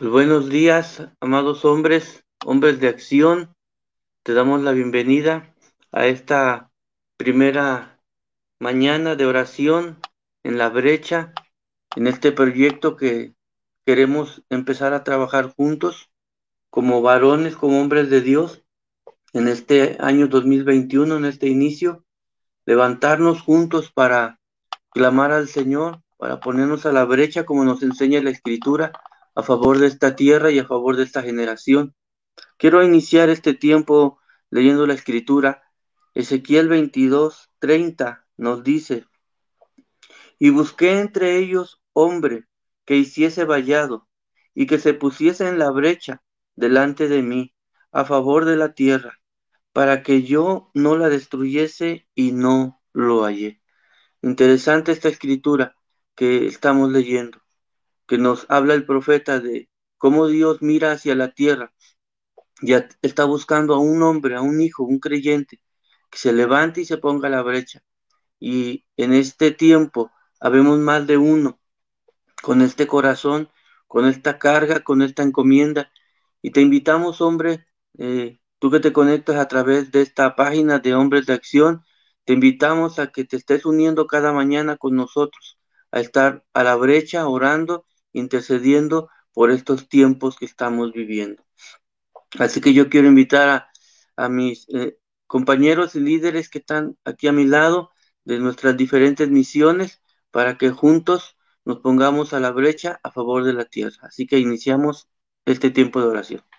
Pues buenos días, amados hombres, hombres de acción. Te damos la bienvenida a esta primera mañana de oración en la brecha, en este proyecto que queremos empezar a trabajar juntos como varones, como hombres de Dios, en este año 2021, en este inicio, levantarnos juntos para clamar al Señor, para ponernos a la brecha como nos enseña la Escritura a favor de esta tierra y a favor de esta generación. Quiero iniciar este tiempo leyendo la escritura. Ezequiel 22, 30 nos dice, y busqué entre ellos hombre que hiciese vallado y que se pusiese en la brecha delante de mí a favor de la tierra, para que yo no la destruyese y no lo hallé. Interesante esta escritura que estamos leyendo que nos habla el profeta de cómo Dios mira hacia la tierra y está buscando a un hombre, a un hijo, un creyente, que se levante y se ponga a la brecha. Y en este tiempo habemos más de uno con este corazón, con esta carga, con esta encomienda. Y te invitamos, hombre, eh, tú que te conectas a través de esta página de Hombres de Acción, te invitamos a que te estés uniendo cada mañana con nosotros, a estar a la brecha orando intercediendo por estos tiempos que estamos viviendo. Así que yo quiero invitar a, mis eh, compañeros y líderes que están aquí a mi lado de nuestras diferentes misiones para que juntos nos pongamos a la brecha a favor de la tierra. Así que iniciamos este tiempo de oración.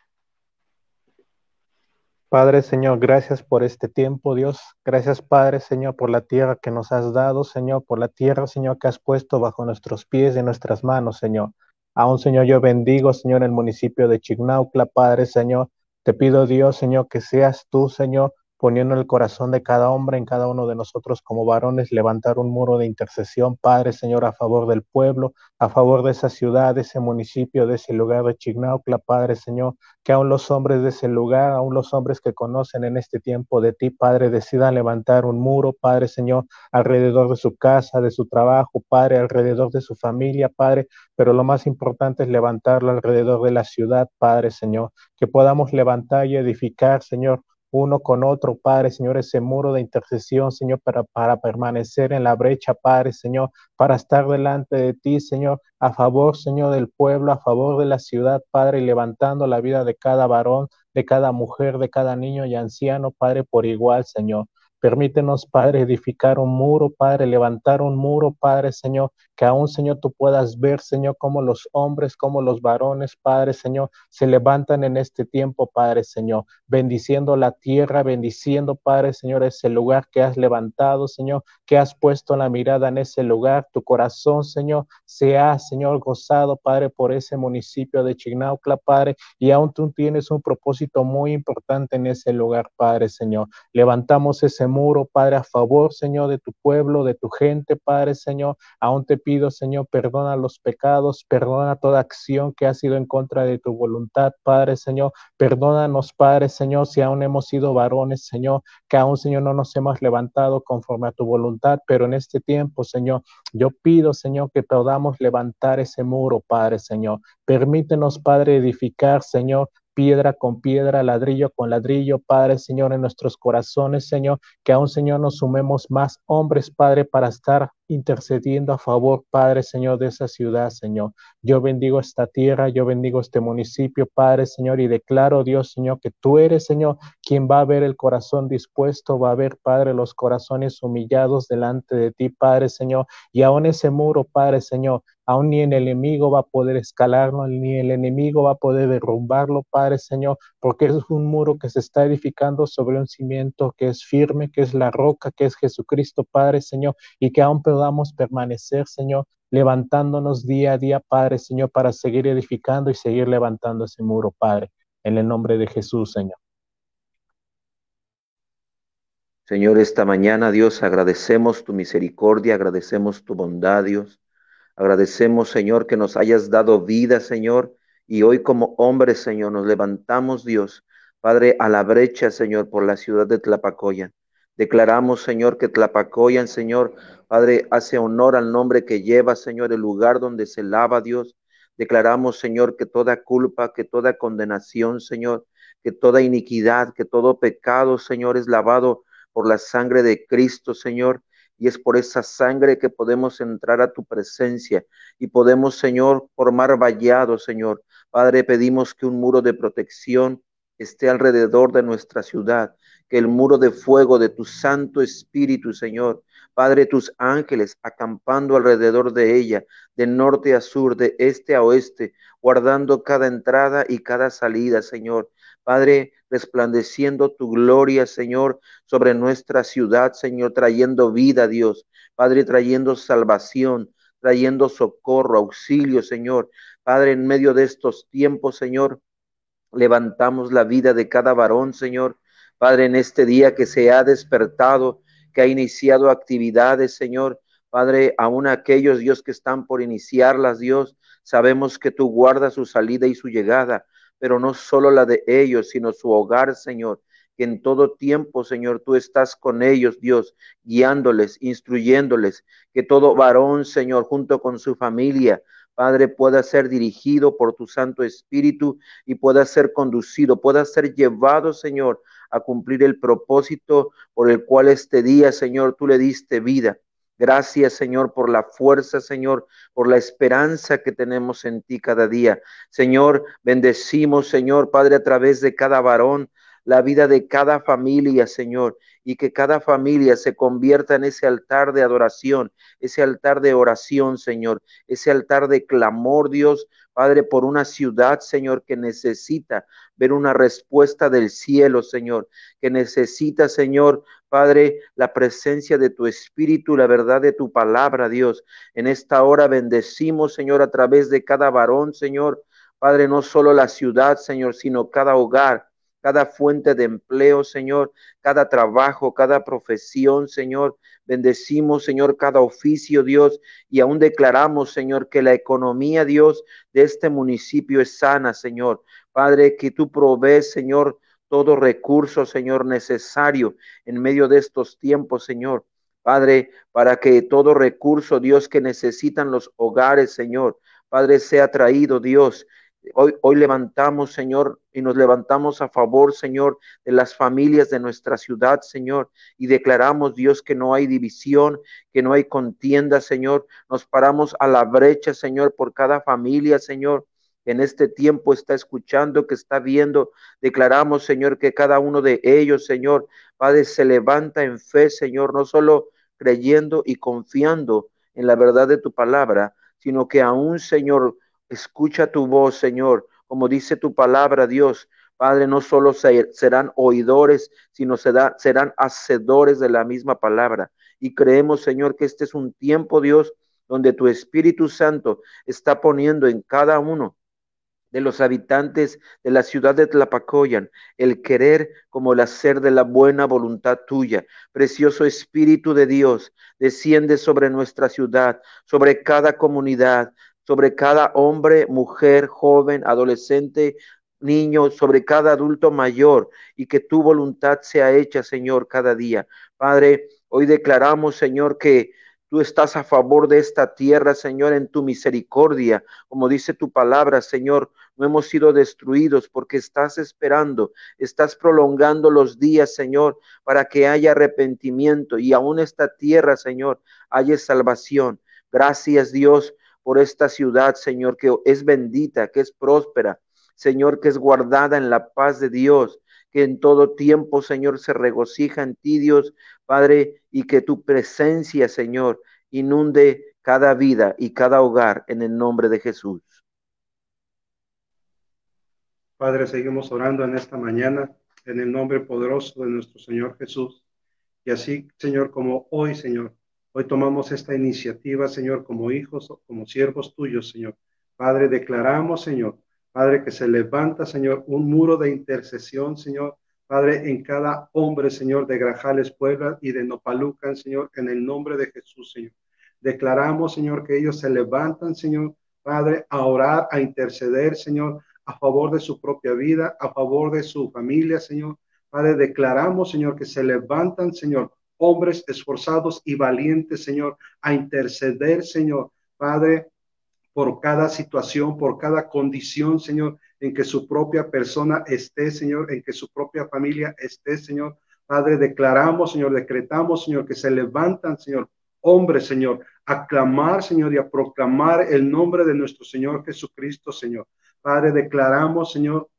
Padre Señor, gracias por este tiempo, Dios. Gracias, Padre Señor, por la tierra que nos has dado, Señor, por la tierra, Señor, que has puesto bajo nuestros pies y nuestras manos, Señor. Aún, Señor, yo bendigo, Señor, el municipio de Chignaucla, Padre Señor. Te pido, Dios, Señor, que seas tú, Señor, poniendo el corazón de cada hombre, en cada uno de nosotros como varones, levantar un muro de intercesión, Padre Señor, a favor del pueblo, a favor de esa ciudad, de ese municipio, de ese lugar de Chignaucla, Padre Señor, que aún los hombres de ese lugar, aún los hombres que conocen en este tiempo de ti, Padre, decidan levantar un muro, Padre Señor, alrededor de su casa, de su trabajo, Padre, alrededor de su familia, Padre, pero lo más importante es levantarlo alrededor de la ciudad, Padre Señor, que podamos levantar y edificar, Señor, uno con otro, Padre, Señor, ese muro de intercesión, Señor, para, permanecer en la brecha, Padre, Señor, para estar delante de ti, Señor, a favor, Señor, del pueblo, a favor de la ciudad, Padre, y levantando la vida de cada varón, de cada mujer, de cada niño y anciano, Padre, por igual, Señor. Permítenos, Padre, edificar un muro, Padre, levantar un muro, Padre, Señor, que aún, Señor, tú puedas ver, Señor, cómo los hombres, como los varones, Padre, Señor, se levantan en este tiempo, Padre, Señor, bendiciendo la tierra, bendiciendo, Padre, Señor, ese lugar que has levantado, Señor, que has puesto la mirada en ese lugar, tu corazón, Señor, se ha, Señor, gozado, Padre, por ese municipio de Chignaucla, Padre, y aún tú tienes un propósito muy importante en ese lugar, Padre, Señor. Levantamos ese muro, Padre, a favor, Señor, de tu pueblo, de tu gente, Padre, Señor. Aún te pido, Señor, perdona los pecados, perdona toda acción que ha sido en contra de tu voluntad, Padre, Señor. Perdónanos, Padre, Señor, si aún hemos sido varones, Señor, que aún, Señor, no nos hemos levantado conforme a tu voluntad, pero en este tiempo, Señor, yo pido, Señor, que podamos levantar ese muro, Padre, Señor. Permítenos, Padre, edificar, Señor, piedra con piedra, ladrillo con ladrillo, Padre, Señor, en nuestros corazones, Señor, que aún, Señor, nos sumemos más hombres, Padre, para estar intercediendo a favor, Padre Señor, de esa ciudad, Señor. Yo bendigo esta tierra, yo bendigo este municipio, Padre Señor, y declaro, Dios, Señor, que tú eres, Señor, quien va a ver el corazón dispuesto, va a ver, Padre, los corazones humillados delante de ti, Padre Señor, y aún ese muro, Padre Señor, aún ni el enemigo va a poder escalarlo, ni el enemigo va a poder derrumbarlo, Padre Señor, porque es un muro que se está edificando sobre un cimiento que es firme, que es la roca, que es Jesucristo, Padre Señor, y que aún podamos permanecer, Señor, levantándonos día a día, Padre, Señor, para seguir edificando y seguir levantando ese muro, Padre, en el nombre de Jesús, Señor. Señor, esta mañana, Dios, agradecemos tu misericordia, agradecemos tu bondad, Dios. Agradecemos, Señor, que nos hayas dado vida, Señor, y hoy como hombres, Señor, nos levantamos, Dios, Padre, a la brecha, Señor, por la ciudad de Tlapacoya. Declaramos, Señor, que Tlapacoyan, Señor, Padre, hace honor al nombre que lleva, Señor, el lugar donde se lava, Dios. Declaramos, Señor, que toda culpa, que toda condenación, Señor, que toda iniquidad, que todo pecado, Señor, es lavado por la sangre de Cristo, Señor. Y es por esa sangre que podemos entrar a tu presencia y podemos, Señor, formar vallado, Señor. Padre, pedimos que un muro de protección esté alrededor de nuestra ciudad, que el muro de fuego de tu Santo Espíritu, Señor, Padre, tus ángeles acampando alrededor de ella, de norte a sur, de este a oeste, guardando cada entrada y cada salida, Señor. Padre, resplandeciendo tu gloria, Señor, sobre nuestra ciudad, Señor, trayendo vida, Dios. Padre, trayendo salvación, trayendo socorro, auxilio, Señor. Padre, en medio de estos tiempos, Señor, levantamos la vida de cada varón, Señor. Padre, en este día que se ha despertado, que ha iniciado actividades, Señor. Padre, aún aquellos, Dios, que están por iniciarlas, Dios, sabemos que tú guardas su salida y su llegada, pero no solo la de ellos, sino su hogar, Señor que en todo tiempo, Señor, tú estás con ellos, Dios, guiándoles, instruyéndoles, que todo varón, Señor, junto con su familia, Padre, pueda ser dirigido por tu Santo Espíritu y pueda ser conducido, pueda ser llevado, Señor, a cumplir el propósito por el cual este día, Señor, tú le diste vida. Gracias, Señor, por la fuerza, Señor, por la esperanza que tenemos en ti cada día. Señor, bendecimos, Señor, Padre, a través de cada varón, la vida de cada familia, Señor, y que cada familia se convierta en ese altar de adoración, ese altar de oración, Señor, ese altar de clamor, Dios, Padre, por una ciudad, Señor, que necesita ver una respuesta del cielo, Señor, que necesita, Señor, Padre, la presencia de tu Espíritu, la verdad de tu palabra, Dios. En esta hora bendecimos, Señor, a través de cada varón, Señor. Padre, no solo la ciudad, Señor, sino cada hogar, cada fuente de empleo, Señor, cada trabajo, cada profesión, Señor. Bendecimos, Señor, cada oficio, Dios, y aún declaramos, Señor, que la economía, Dios, de este municipio es sana, Señor. Padre, que tú provees, Señor, todo recurso, Señor, necesario en medio de estos tiempos, Señor. Padre, para que todo recurso, Dios, que necesitan los hogares, Señor, Padre, sea traído, Dios, Hoy, levantamos, Señor, y nos levantamos a favor, Señor, de las familias de nuestra ciudad, Señor, y declaramos, Dios, que no hay división, que no hay contienda, Señor. Nos paramos a la brecha, Señor, por cada familia, Señor, en este tiempo está escuchando, que está viendo. Declaramos, Señor, que cada uno de ellos, Señor, Padre, se levanta en fe, Señor, no solo creyendo y confiando en la verdad de tu palabra, sino que aún, Señor, Escucha tu voz, Señor, como dice tu palabra, Dios. Padre, no solo serán oidores, sino serán hacedores de la misma palabra. Y creemos, Señor, que este es un tiempo, Dios, donde tu Espíritu Santo está poniendo en cada uno de los habitantes de la ciudad de Tlapacoyan, el querer como el hacer de la buena voluntad tuya. Precioso Espíritu de Dios, desciende sobre nuestra ciudad, sobre cada comunidad, sobre cada hombre, mujer, joven, adolescente, niño, sobre cada adulto mayor, y que tu voluntad sea hecha, Señor, cada día. Padre, hoy declaramos, Señor, que Tú estás a favor de esta tierra, Señor, en tu misericordia. Como dice tu palabra, Señor, no hemos sido destruidos porque estás esperando, estás prolongando los días, Señor, para que haya arrepentimiento y aún esta tierra, Señor, haya salvación. Gracias, Dios, por esta ciudad, Señor, que es bendita, que es próspera, Señor, que es guardada en la paz de Dios, que en todo tiempo, Señor, se regocija en ti, Dios, Padre, y que tu presencia, Señor, inunde cada vida y cada hogar en el nombre de Jesús. Padre, seguimos orando en esta mañana en el nombre poderoso de nuestro Señor Jesús. Y así, Señor, como hoy, Señor, Hoy tomamos esta iniciativa, Señor, como hijos, como siervos tuyos, Señor. Padre, declaramos, Señor, Padre, que se levanta, Señor, un muro de intercesión, Señor. Padre, en cada hombre, Señor, de Grajales, Puebla y de Nopalucan, Señor, en el nombre de Jesús, Señor. Declaramos, Señor, que ellos se levantan, Señor, Padre, a orar, a interceder, Señor, a favor de su propia vida, a favor de su familia, Señor. Padre, declaramos, Señor, que se levantan, Señor, hombres esforzados y valientes, Señor, a interceder, Señor, Padre, por cada situación, por cada condición, Señor, en que su propia persona esté, Señor, en que su propia familia esté, Señor. Padre, declaramos, Señor, decretamos, Señor, que se levantan, Señor, hombres, Señor, a clamar, Señor, y a proclamar el nombre de nuestro Señor Jesucristo, Señor. Padre, declaramos, Señor,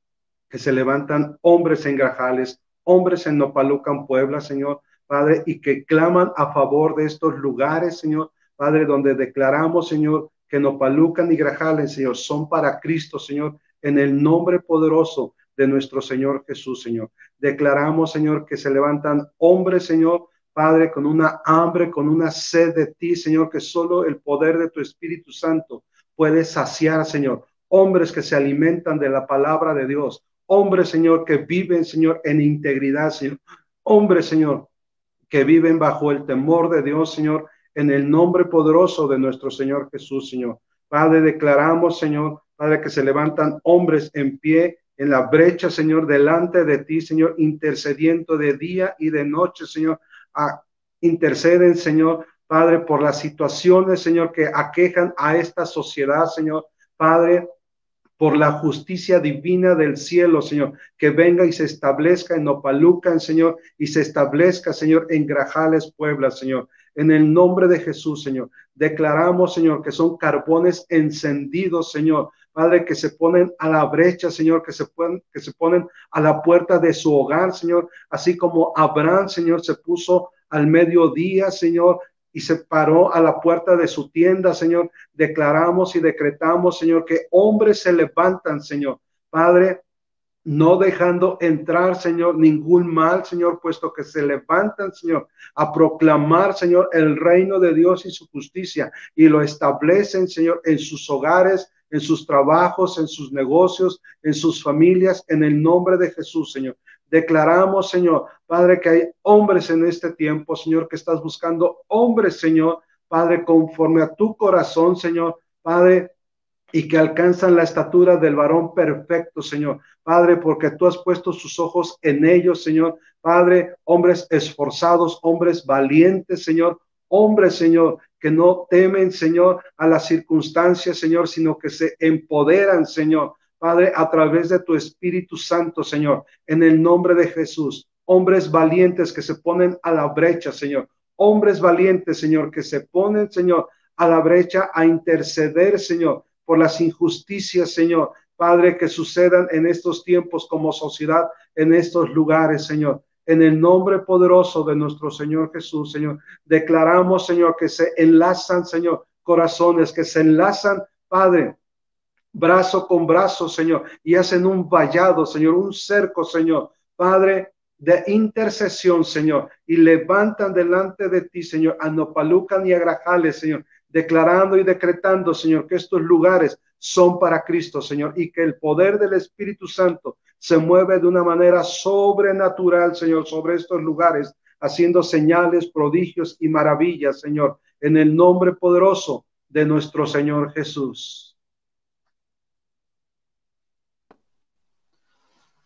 que se levantan hombres en Grajales, hombres en Nopalucan, Puebla, Señor, Padre, y que claman a favor de estos lugares, Señor, Padre, donde declaramos, Señor, que Nopalucan y Grajales, Señor, son para Cristo, Señor, en el nombre poderoso de nuestro Señor Jesús, Señor. Declaramos, Señor, que se levantan hombres, Señor, Padre, con una hambre, con una sed de ti, Señor, que solo el poder de tu Espíritu Santo puede saciar, Señor. Hombres que se alimentan de la palabra de Dios. Hombres, Señor, que viven, Señor, en integridad, Señor. Hombres, Señor, que viven bajo el temor de Dios, Señor, en el nombre poderoso de nuestro Señor Jesús, Señor. Padre, declaramos, Señor, Padre, que se levantan hombres en pie en la brecha, Señor, delante de ti, Señor, intercediendo de día y de noche, Señor. interceden, Señor, Padre, por las situaciones, Señor, que aquejan a esta sociedad, Señor. Padre, por la justicia divina del cielo, Señor, que venga y se establezca en Opalucan, Señor, y se establezca, Señor, en Grajales, Puebla, Señor. En el nombre de Jesús, Señor, declaramos, Señor, que son carbones encendidos, Señor, Padre, que se ponen a la brecha, Señor, que se, pueden, que se ponen a la puerta de su hogar, Señor, así como Abraham, Señor, se puso al mediodía, Señor, y se paró a la puerta de su tienda, Señor. Declaramos y decretamos, Señor, que hombres se levantan, Señor. Padre, no dejando entrar, Señor, ningún mal, Señor, puesto que se levantan, Señor, a proclamar, Señor, el reino de Dios y su justicia y lo establecen, Señor, en sus hogares, en sus trabajos, en sus negocios, en sus familias, en el nombre de Jesús, Señor. Declaramos, Señor, Padre, que hay hombres en este tiempo, Señor, que estás buscando hombres, Señor, Padre, conforme a tu corazón, Señor, Padre, y que alcanzan la estatura del varón perfecto, Señor. Padre, porque tú has puesto sus ojos en ellos, Señor. Padre, hombres esforzados, hombres valientes, Señor. Hombres, Señor, que no temen, Señor, a las circunstancias, Señor, sino que se empoderan, Señor, Padre, a través de tu Espíritu Santo, Señor, en el nombre de Jesús. Hombres valientes que se ponen a la brecha, Señor. Hombres valientes, Señor, que se ponen, Señor, a la brecha a interceder, Señor, por las injusticias, Señor. Padre, que sucedan en estos tiempos como sociedad, en estos lugares, Señor. En el nombre poderoso de nuestro Señor Jesús, Señor, declaramos, Señor, que se enlazan, Señor, corazones, que se enlazan, Padre, brazo con brazo, Señor, y hacen un vallado, Señor, un cerco, Señor, Padre, de intercesión, Señor, y levantan delante de ti, Señor, a Nopalucan y a Grajales, Señor, declarando y decretando, Señor, que estos lugares son para Cristo, Señor, y que el poder del Espíritu Santo se mueve de una manera sobrenatural, Señor, sobre estos lugares, haciendo señales, prodigios y maravillas, Señor, en el nombre poderoso de nuestro Señor Jesús.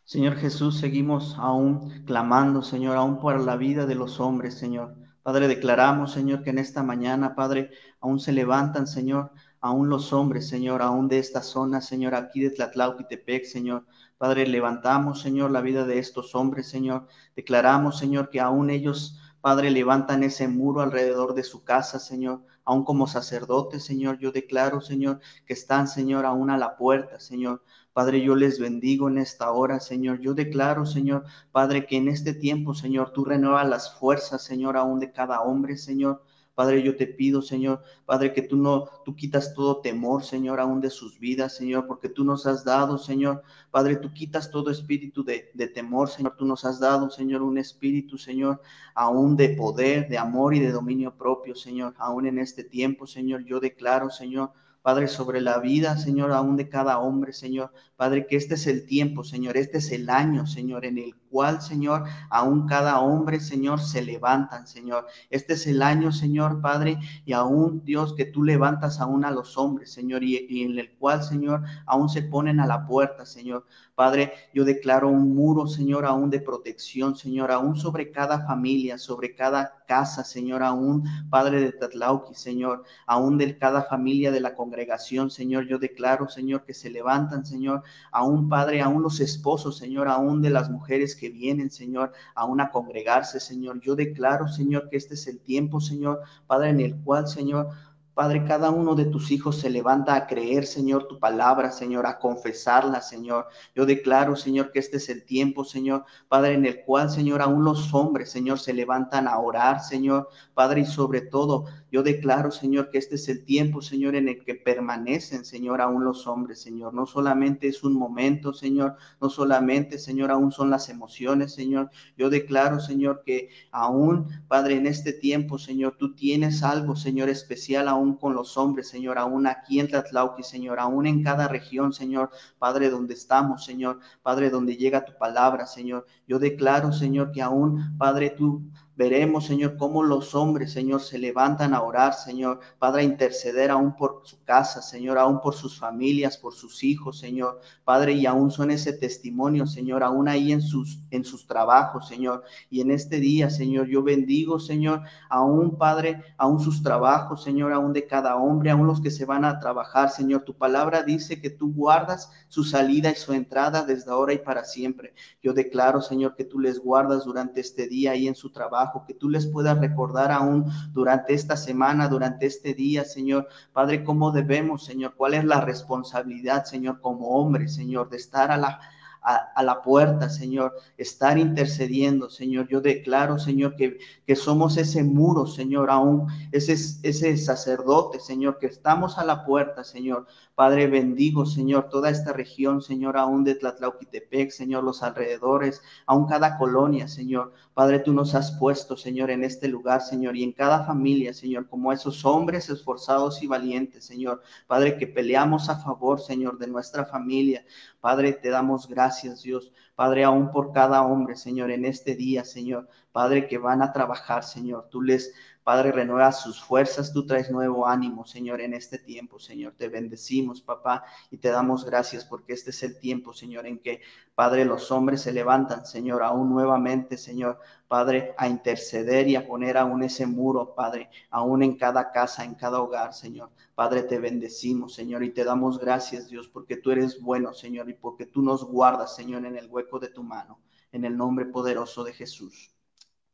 Señor Jesús, seguimos aún clamando, Señor, aún por la vida de los hombres, Señor. Padre, declaramos, Señor, que en esta mañana, Padre, aún se levantan, Señor, aún los hombres, Señor, aún de esta zona, Señor, aquí de Tlatlauquitepec, Señor. Padre, levantamos, Señor, la vida de estos hombres, Señor. Declaramos, Señor, que aún ellos, Padre, levantan ese muro alrededor de su casa, Señor. Aún como sacerdotes, Señor, yo declaro, Señor, que están, Señor, aún a la puerta, Señor. Padre, yo les bendigo en esta hora, Señor. Yo declaro, Señor, Padre, que en este tiempo, Señor, tú renuevas las fuerzas, Señor, aún de cada hombre, Señor. Padre, yo te pido, Señor, Padre, que tú no, tú quitas todo temor, Señor, aún de sus vidas, Señor, porque tú nos has dado, Señor, Padre, tú quitas todo espíritu de, de temor, Señor, tú nos has dado, Señor, un espíritu, Señor, aún de poder, de amor y de dominio propio, Señor, aún en este tiempo, Señor, yo declaro, Señor, Padre, sobre la vida, Señor, aún de cada hombre, Señor. Padre, que este es el tiempo, Señor, este es el año, Señor, en el cual, Señor, aún cada hombre, Señor, se levantan, Señor. Este es el año, Señor, Padre, y aún, Dios, que tú levantas aún a los hombres, Señor, y, en el cual, Señor, aún se ponen a la puerta, Señor. Padre, yo declaro un muro, Señor, aún de protección, Señor, aún sobre cada familia, sobre cada casa, Señor, aún, Padre de Tatlauqui, Señor, aún de cada familia de la congregación, Señor, yo declaro, Señor, que se levantan, Señor, aún, Padre, aún los esposos, Señor, aún de las mujeres que vienen, Señor, aún a congregarse, Señor. Yo declaro, Señor, que este es el tiempo, Señor, Padre, en el cual, Señor, Padre, cada uno de tus hijos se levanta a creer, Señor, tu palabra, Señor, a confesarla, Señor. Yo declaro, Señor, que este es el tiempo, Señor, Padre, en el cual, Señor, aún los hombres, Señor, se levantan a orar, Señor, Padre, y sobre todo, yo declaro, Señor, que este es el tiempo, Señor, en el que permanecen, Señor, aún los hombres, Señor. No solamente es un momento, Señor, no solamente, Señor, aún son las emociones, Señor. Yo declaro, Señor, que aún, Padre, en este tiempo, Señor, tú tienes algo, Señor, especial aún con los hombres, Señor, aún aquí en Tlatlauqui, Señor, aún en cada región, Señor, Padre, donde estamos, Señor, Padre, donde llega tu palabra, Señor. Yo declaro, Señor, que aún, Padre, tú Veremos, Señor, cómo los hombres, Señor, se levantan a orar, Señor, Padre, a interceder aún por su casa, Señor, aún por sus familias, por sus hijos, Señor, Padre, y aún son ese testimonio, Señor, aún ahí en sus, en sus trabajos, Señor. Y en este día, Señor, yo bendigo, Señor, aún, Padre, aún sus trabajos, Señor, aún de cada hombre, aún los que se van a trabajar, Señor. Tu palabra dice que tú guardas su salida y su entrada desde ahora y para siempre. Yo declaro, Señor, que tú les guardas durante este día y en su trabajo que tú les puedas recordar aún durante esta semana, durante este día, Señor. Padre, cómo debemos, Señor, cuál es la responsabilidad, Señor, como hombre, Señor, de estar a la a, la puerta, Señor, estar intercediendo, Señor. Yo declaro, Señor, que, que somos ese muro, Señor, aún ese, ese sacerdote, Señor, que estamos a la puerta, Señor. Padre, bendigo, Señor, toda esta región, Señor, aún de Tlatlauquitepec, Señor, los alrededores, aún cada colonia, Señor. Padre, tú nos has puesto, Señor, en este lugar, Señor, y en cada familia, Señor, como esos hombres esforzados y valientes, Señor. Padre, que peleamos a favor, Señor, de nuestra familia. Padre, te damos gracias, Dios. Padre, aún por cada hombre, Señor, en este día, Señor. Padre, que van a trabajar, Señor. Tú les, Padre, renueva sus fuerzas. Tú traes nuevo ánimo, Señor, en este tiempo, Señor. Te bendecimos, papá, y te damos gracias porque este es el tiempo, Señor, en que, Padre, los hombres se levantan, Señor, aún nuevamente, Señor, Padre, a interceder y a poner aún ese muro, Padre, aún en cada casa, en cada hogar, Señor. Padre, te bendecimos, Señor, y te damos gracias, Dios, porque tú eres bueno, Señor, y porque tú nos guardas, Señor, en el hueco de tu mano, en el nombre poderoso de Jesús.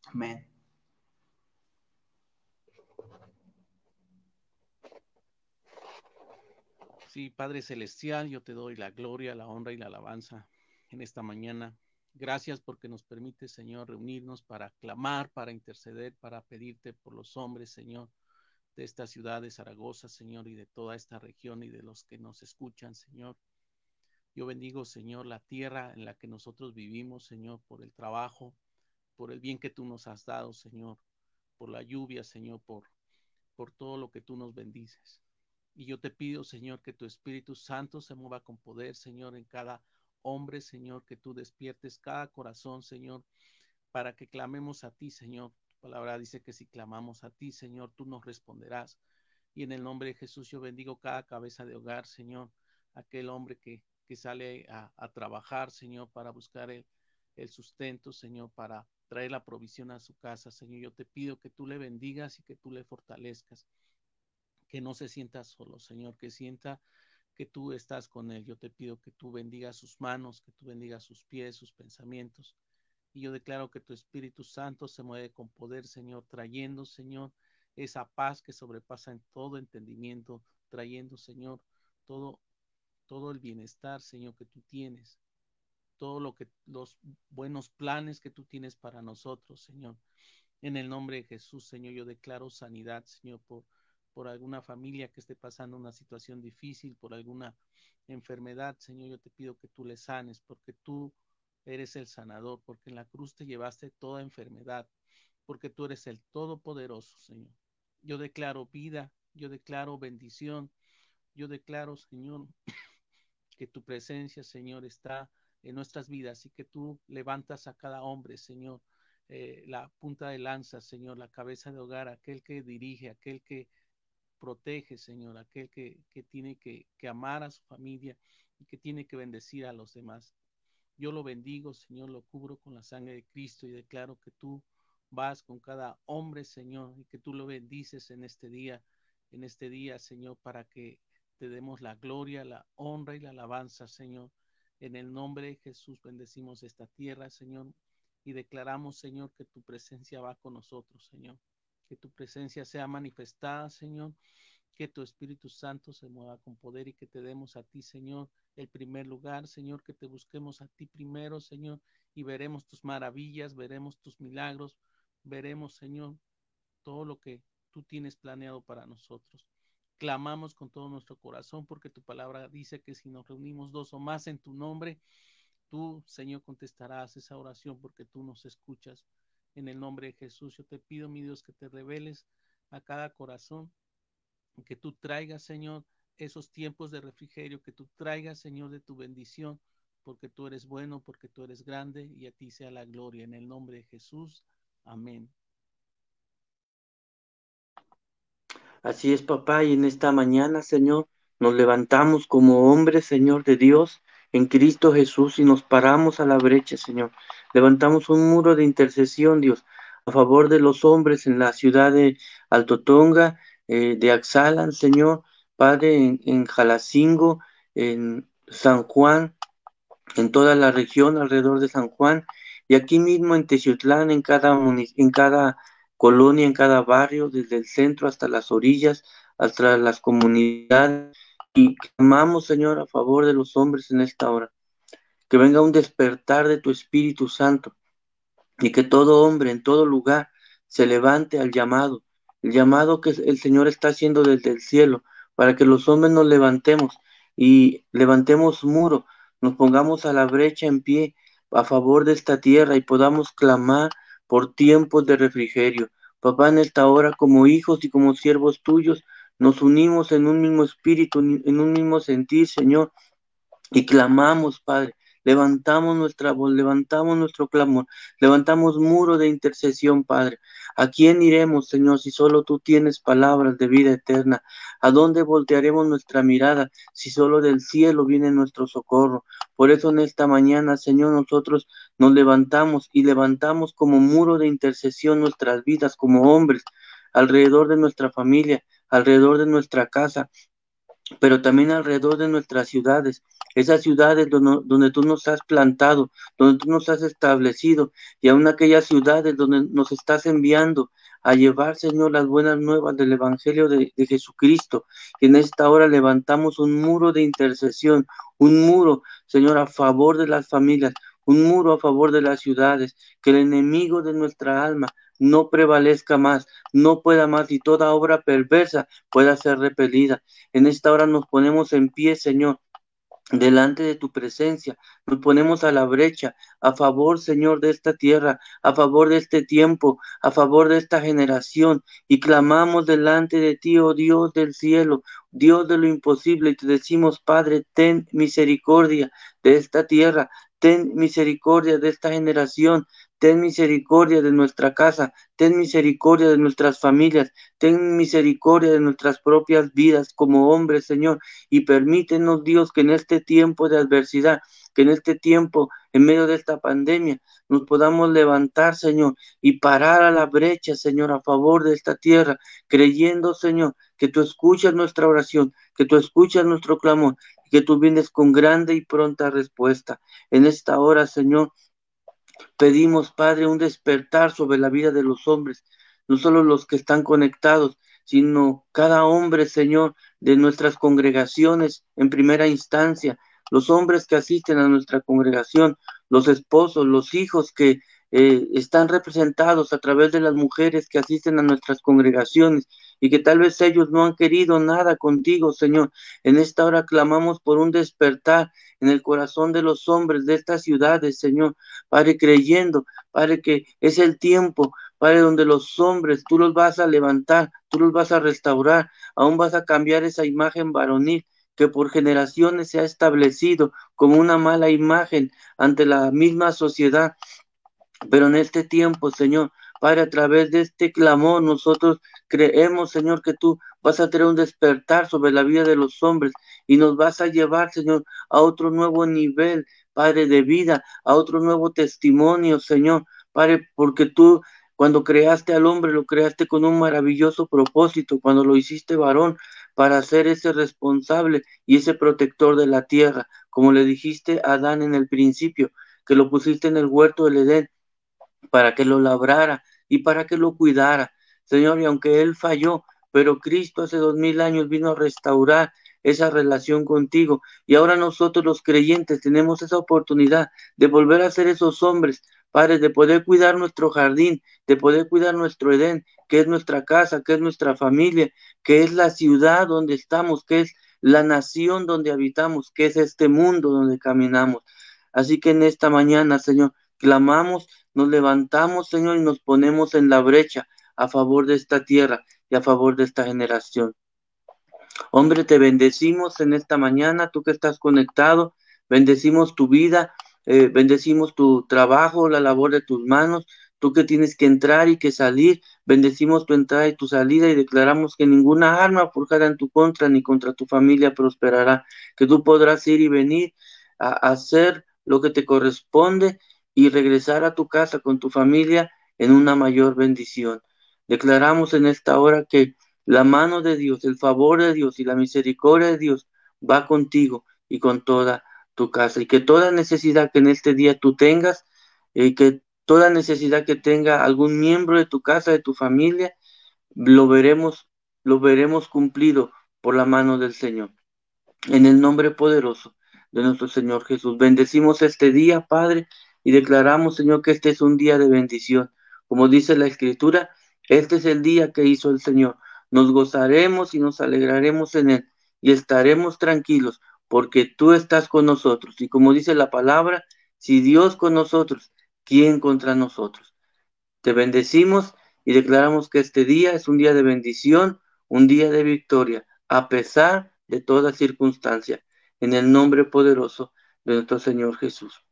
Amén. Sí, Padre Celestial, yo te doy la gloria, la honra y la alabanza en esta mañana. Gracias porque nos permite, Señor, reunirnos para clamar, para interceder, para pedirte por los hombres, Señor de esta ciudad de Zaragoza, Señor, y de toda esta región y de los que nos escuchan, Señor. Yo bendigo, Señor, la tierra en la que nosotros vivimos, Señor, por el trabajo, por el bien que tú nos has dado, Señor, por la lluvia, Señor, por, por todo lo que tú nos bendices. Y yo te pido, Señor, que tu Espíritu Santo se mueva con poder, Señor, en cada hombre, Señor, que tú despiertes cada corazón, Señor, para que clamemos a ti, Señor, palabra dice que si clamamos a ti, Señor, tú nos responderás. Y en el nombre de Jesús yo bendigo cada cabeza de hogar, Señor, aquel hombre que, que sale a, trabajar, Señor, para buscar el, el sustento, Señor, para traer la provisión a su casa, Señor. Yo te pido que tú le bendigas y que tú le fortalezcas, que no se sienta solo, Señor, que sienta que tú estás con él. Yo te pido que tú bendigas sus manos, que tú bendigas sus pies, sus pensamientos, y yo declaro que tu Espíritu Santo se mueve con poder, Señor, trayendo, Señor, esa paz que sobrepasa en todo entendimiento, trayendo, Señor, todo, todo el bienestar, Señor, que tú tienes, todo lo que, los buenos planes que tú tienes para nosotros, Señor. En el nombre de Jesús, Señor, yo declaro sanidad, Señor, por, por alguna familia que esté pasando una situación difícil, por alguna enfermedad, Señor, yo te pido que tú le sanes, porque tú eres el sanador, porque en la cruz te llevaste toda enfermedad, porque tú eres el todopoderoso, Señor. Yo declaro vida, yo declaro bendición, yo declaro, Señor, que tu presencia, Señor, está en nuestras vidas y que tú levantas a cada hombre, Señor, eh, la punta de lanza, Señor, la cabeza de hogar, aquel que dirige, aquel que protege, Señor, aquel que, que tiene que, que amar a su familia y que tiene que bendecir a los demás. Yo lo bendigo, Señor, lo cubro con la sangre de Cristo y declaro que tú vas con cada hombre, Señor, y que tú lo bendices en este día, en este día, Señor, para que te demos la gloria, la honra y la alabanza, Señor. En el nombre de Jesús bendecimos esta tierra, Señor, y declaramos, Señor, que tu presencia va con nosotros, Señor. Que tu presencia sea manifestada, Señor. Que tu Espíritu Santo se mueva con poder y que te demos a ti, Señor, el primer lugar, Señor, que te busquemos a ti primero, Señor, y veremos tus maravillas, veremos tus milagros, veremos, Señor, todo lo que tú tienes planeado para nosotros. Clamamos con todo nuestro corazón porque tu palabra dice que si nos reunimos dos o más en tu nombre, tú, Señor, contestarás esa oración porque tú nos escuchas. En el nombre de Jesús, yo te pido, mi Dios, que te reveles a cada corazón, que tú traigas, Señor, esos tiempos de refrigerio, que tú traigas, Señor, de tu bendición, porque tú eres bueno, porque tú eres grande y a ti sea la gloria. En el nombre de Jesús. Amén. Así es, papá, y en esta mañana, Señor, nos levantamos como hombres, Señor de Dios, en Cristo Jesús y nos paramos a la brecha, Señor. Levantamos un muro de intercesión, Dios, a favor de los hombres en la ciudad de Altotonga, eh, de Axalan, Señor, Padre, en, Jalacingo, en San Juan, en toda la región alrededor de San Juan, y aquí mismo en Teciutlán, en cada, en cada colonia, en cada barrio, desde el centro hasta las orillas, hasta las comunidades, y clamamos, Señor, a favor de los hombres en esta hora. Que venga un despertar de tu Espíritu Santo y que todo hombre en todo lugar se levante al llamado, el llamado que el Señor está haciendo desde el cielo, para que los hombres nos levantemos y levantemos muro, nos pongamos a la brecha en pie a favor de esta tierra y podamos clamar por tiempos de refrigerio. Papá, en esta hora, como hijos y como siervos tuyos, nos unimos en un mismo espíritu, en un mismo sentir, Señor, y clamamos, Padre, Levantamos nuestra voz, levantamos nuestro clamor, levantamos muro de intercesión, Padre. ¿A quién iremos, Señor, si solo tú tienes palabras de vida eterna? ¿A dónde voltearemos nuestra mirada si solo del cielo viene nuestro socorro? Por eso en esta mañana, Señor, nosotros nos levantamos y levantamos como muro de intercesión nuestras vidas como hombres alrededor de nuestra familia, alrededor de nuestra casa, pero también alrededor de nuestras ciudades, esas ciudades donde, tú nos has plantado, donde tú nos has establecido, y aún aquellas ciudades donde nos estás enviando a llevar, Señor, las buenas nuevas del Evangelio de, de Jesucristo. Y en esta hora levantamos un muro de intercesión, un muro, Señor, a favor de las familias, un muro a favor de las ciudades, que el enemigo de nuestra alma no prevalezca más, no pueda más y toda obra perversa pueda ser repelida. En esta hora nos ponemos en pie, Señor, delante de tu presencia. Nos ponemos a la brecha, a favor, Señor, de esta tierra, a favor de este tiempo, a favor de esta generación, y clamamos delante de ti, oh Dios del cielo, Dios de lo imposible, y te decimos, Padre, ten misericordia de esta tierra, ten misericordia de esta generación, ten misericordia de nuestra casa, ten misericordia de nuestras familias, ten misericordia de nuestras propias vidas como hombres, Señor, y permítenos, Dios, que en este tiempo de adversidad, que en este tiempo, en medio de esta pandemia, nos podamos levantar, Señor, y parar a la brecha, Señor, a favor de esta tierra, creyendo, Señor, que tú escuchas nuestra oración, que tú escuchas nuestro clamor, que tú vienes con grande y pronta respuesta. En esta hora, Señor, Pedimos, Padre, un despertar sobre la vida de los hombres, no solo los que están conectados, sino cada hombre, Señor, de nuestras congregaciones en primera instancia, los hombres que asisten a nuestra congregación, los esposos, los hijos que eh, están representados a través de las mujeres que asisten a nuestras congregaciones y que tal vez ellos no han querido nada contigo, Señor. En esta hora clamamos por un despertar en el corazón de los hombres de estas ciudades, Señor. Padre, creyendo, Padre, que es el tiempo, Padre, donde los hombres tú los vas a levantar, tú los vas a restaurar, aún vas a cambiar esa imagen varonil que por generaciones se ha establecido como una mala imagen ante la misma sociedad. Pero en este tiempo, Señor, Padre, a través de este clamor, nosotros creemos, Señor, que tú vas a tener un despertar sobre la vida de los hombres y nos vas a llevar, Señor, a otro nuevo nivel, Padre, de vida, a otro nuevo testimonio, Señor, Padre, porque tú cuando creaste al hombre, lo creaste con un maravilloso propósito, cuando lo hiciste varón, para ser ese responsable y ese protector de la tierra, como le dijiste a Adán en el principio, que lo pusiste en el huerto del Edén, para que lo labrara y para que lo cuidara. Señor, y aunque él falló, pero Cristo hace dos mil años vino a restaurar esa relación contigo. Y ahora nosotros los creyentes tenemos esa oportunidad de volver a ser esos hombres, Padre, de poder cuidar nuestro jardín, de poder cuidar nuestro Edén, que es nuestra casa, que es nuestra familia, que es la ciudad donde estamos, que es la nación donde habitamos, que es este mundo donde caminamos. Así que en esta mañana, Señor, clamamos, nos levantamos, Señor, y nos ponemos en la brecha a favor de esta tierra y a favor de esta generación. Hombre, te bendecimos en esta mañana, tú que estás conectado, bendecimos tu vida, eh, bendecimos tu trabajo, la labor de tus manos, tú que tienes que entrar y que salir, bendecimos tu entrada y tu salida y declaramos que ninguna arma forjada en tu contra ni contra tu familia prosperará, que tú podrás ir y venir a hacer lo que te corresponde y regresar a tu casa con tu familia en una mayor bendición. Declaramos en esta hora que la mano de Dios, el favor de Dios y la misericordia de Dios va contigo y con toda tu casa. Y que toda necesidad que en este día tú tengas, y eh, que toda necesidad que tenga algún miembro de tu casa, de tu familia, lo veremos, lo veremos cumplido por la mano del Señor. En el nombre poderoso de nuestro Señor Jesús. Bendecimos este día, Padre, y declaramos, Señor, que este es un día de bendición. Como dice la Escritura, este es el día que hizo el Señor nos gozaremos y nos alegraremos en él y estaremos tranquilos porque tú estás con nosotros. Y como dice la palabra, si Dios con nosotros, ¿quién contra nosotros? Te bendecimos y declaramos que este día es un día de bendición, un día de victoria, a pesar de toda circunstancia, en el nombre poderoso de nuestro Señor Jesús.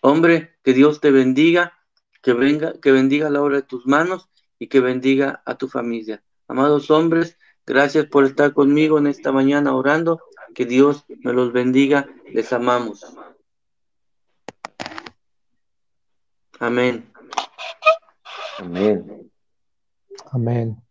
Hombre, que Dios te bendiga, que venga, que bendiga la obra de tus manos y que bendiga a tu familia. Amados hombres, gracias por estar conmigo en esta mañana orando. Que Dios me los bendiga. Les amamos. Amén. Amén. Amén.